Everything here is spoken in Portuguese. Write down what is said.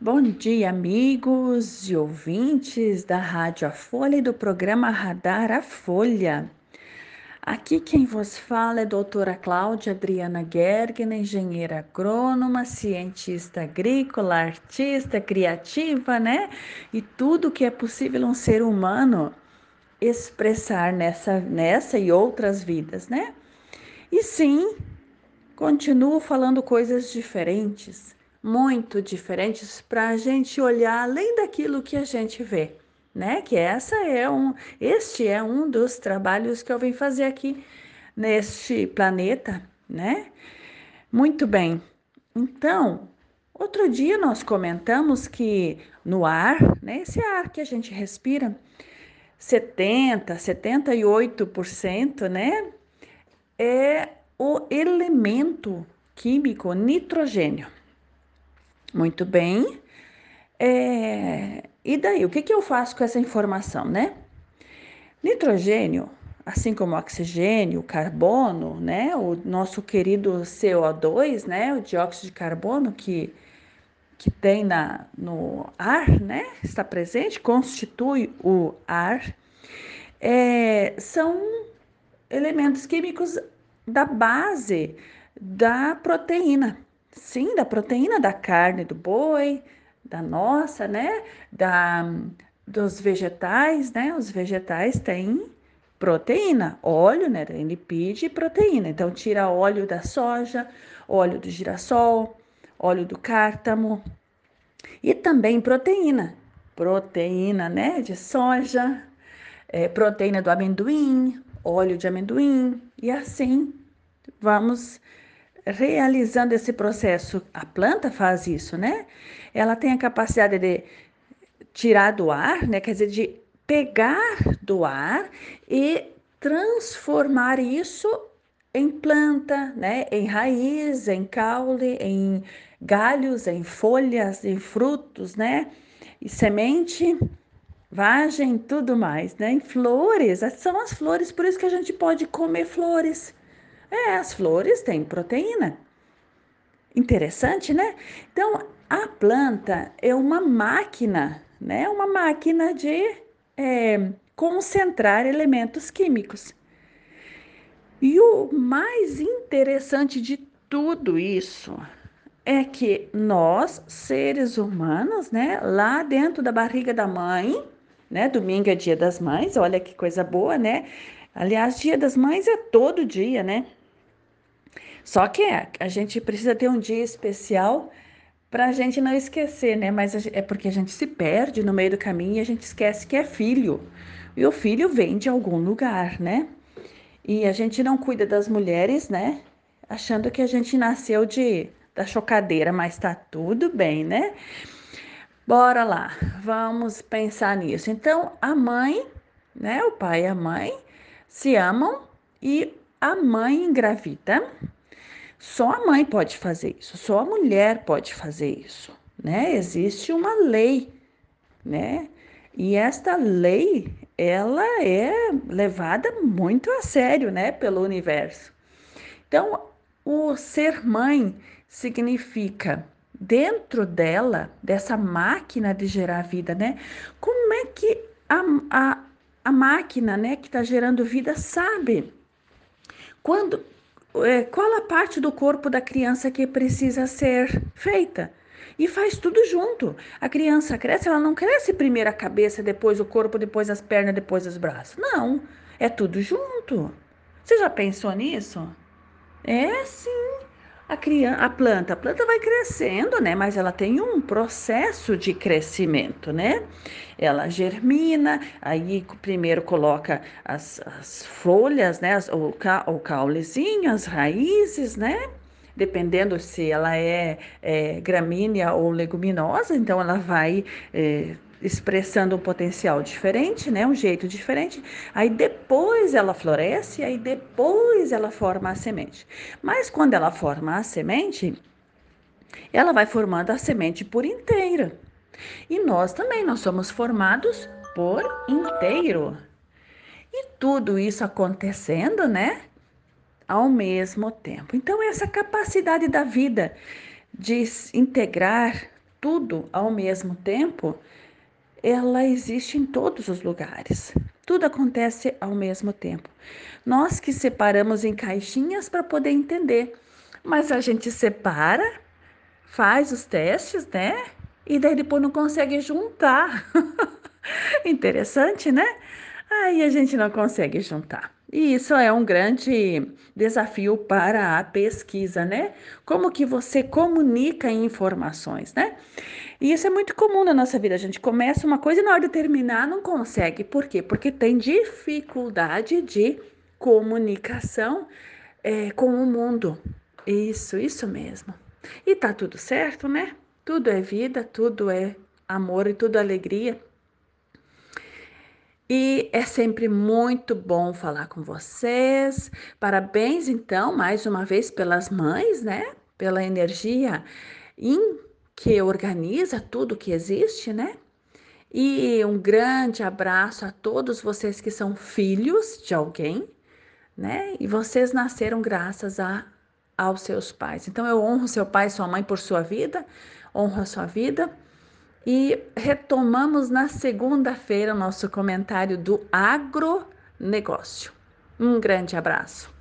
Bom dia, amigos e ouvintes da Rádio A Folha e do programa Radar A Folha. Aqui quem vos fala é doutora Cláudia Adriana Gergen, engenheira agrônoma, cientista agrícola, artista, criativa, né? E tudo que é possível um ser humano expressar nessa, nessa e outras vidas, né? E sim, continuo falando coisas diferentes muito diferentes para a gente olhar além daquilo que a gente vê, né? Que essa é um, este é um dos trabalhos que eu venho fazer aqui neste planeta, né? Muito bem. Então, outro dia nós comentamos que no ar, né, esse ar que a gente respira, 70, 78%, né, é o elemento químico nitrogênio. Muito bem. É, e daí, o que, que eu faço com essa informação, né? Nitrogênio, assim como oxigênio, carbono, né? O nosso querido CO2, né? O dióxido de carbono que, que tem na, no ar, né? Está presente, constitui o ar. É, são elementos químicos da base da proteína, sim, da proteína da carne do boi, da nossa, né? Da, dos vegetais, né? Os vegetais têm proteína, óleo, né? Tem lipídio e proteína. Então, tira óleo da soja, óleo do girassol, óleo do cártamo e também proteína. Proteína, né? De soja, é, proteína do amendoim, óleo de amendoim e assim vamos realizando esse processo, a planta faz isso, né? Ela tem a capacidade de tirar do ar, né? Quer dizer, de pegar do ar e transformar isso em planta, né? Em raiz, em caule, em galhos, em folhas, em frutos, né? E semente, vagem, tudo mais, né? Em flores, são as flores, por isso que a gente pode comer flores. É, as flores têm proteína. Interessante, né? Então, a planta é uma máquina, né? Uma máquina de é, concentrar elementos químicos. E o mais interessante de tudo isso é que nós, seres humanos, né, lá dentro da barriga da mãe, né, domingo é dia das mães, olha que coisa boa, né? Aliás, dia das mães é todo dia, né? Só que é, a gente precisa ter um dia especial para a gente não esquecer, né? Mas é porque a gente se perde no meio do caminho e a gente esquece que é filho. E o filho vem de algum lugar, né? E a gente não cuida das mulheres, né? Achando que a gente nasceu de da chocadeira, mas tá tudo bem, né? Bora lá, vamos pensar nisso. Então, a mãe, né? O pai e a mãe se amam e a mãe engravida só a mãe pode fazer isso, só a mulher pode fazer isso, né? Existe uma lei, né? E esta lei, ela é levada muito a sério, né, pelo universo. Então, o ser mãe significa dentro dela, dessa máquina de gerar vida, né? Como é que a, a, a máquina, né, que está gerando vida sabe quando qual a parte do corpo da criança que precisa ser feita. E faz tudo junto. A criança cresce, ela não cresce primeiro a cabeça, depois o corpo, depois as pernas, depois os braços. Não, é tudo junto. Você já pensou nisso? É sim a, criança, a planta, a planta vai crescendo, né? Mas ela tem um processo de crescimento, né? Ela germina, aí primeiro coloca as, as folhas, né? As, o, ca, o caulezinho, as raízes, né? Dependendo se ela é, é gramínea ou leguminosa, então ela vai é, expressando um potencial diferente, né? Um jeito diferente. Aí depois ela floresce, aí depois ela forma a semente. Mas quando ela forma a semente, ela vai formando a semente por inteira. E nós também, nós somos formados por inteiro. E tudo isso acontecendo, né? Ao mesmo tempo. Então, essa capacidade da vida de integrar tudo ao mesmo tempo, ela existe em todos os lugares. Tudo acontece ao mesmo tempo. Nós que separamos em caixinhas para poder entender, mas a gente separa, faz os testes, né? E daí depois não consegue juntar. Interessante, né? Aí a gente não consegue juntar. E isso é um grande desafio para a pesquisa, né? Como que você comunica informações, né? E isso é muito comum na nossa vida. A gente começa uma coisa e na hora de terminar não consegue. Por quê? Porque tem dificuldade de comunicação é, com o mundo. Isso, isso mesmo. E tá tudo certo, né? Tudo é vida, tudo é amor e tudo é alegria. E é sempre muito bom falar com vocês. Parabéns, então, mais uma vez pelas mães, né? Pela energia em que organiza tudo que existe, né? E um grande abraço a todos vocês que são filhos de alguém, né? E vocês nasceram graças a, aos seus pais. Então eu honro seu pai e sua mãe por sua vida, honro a sua vida e retomamos na segunda-feira o nosso comentário do agronegócio. Um grande abraço.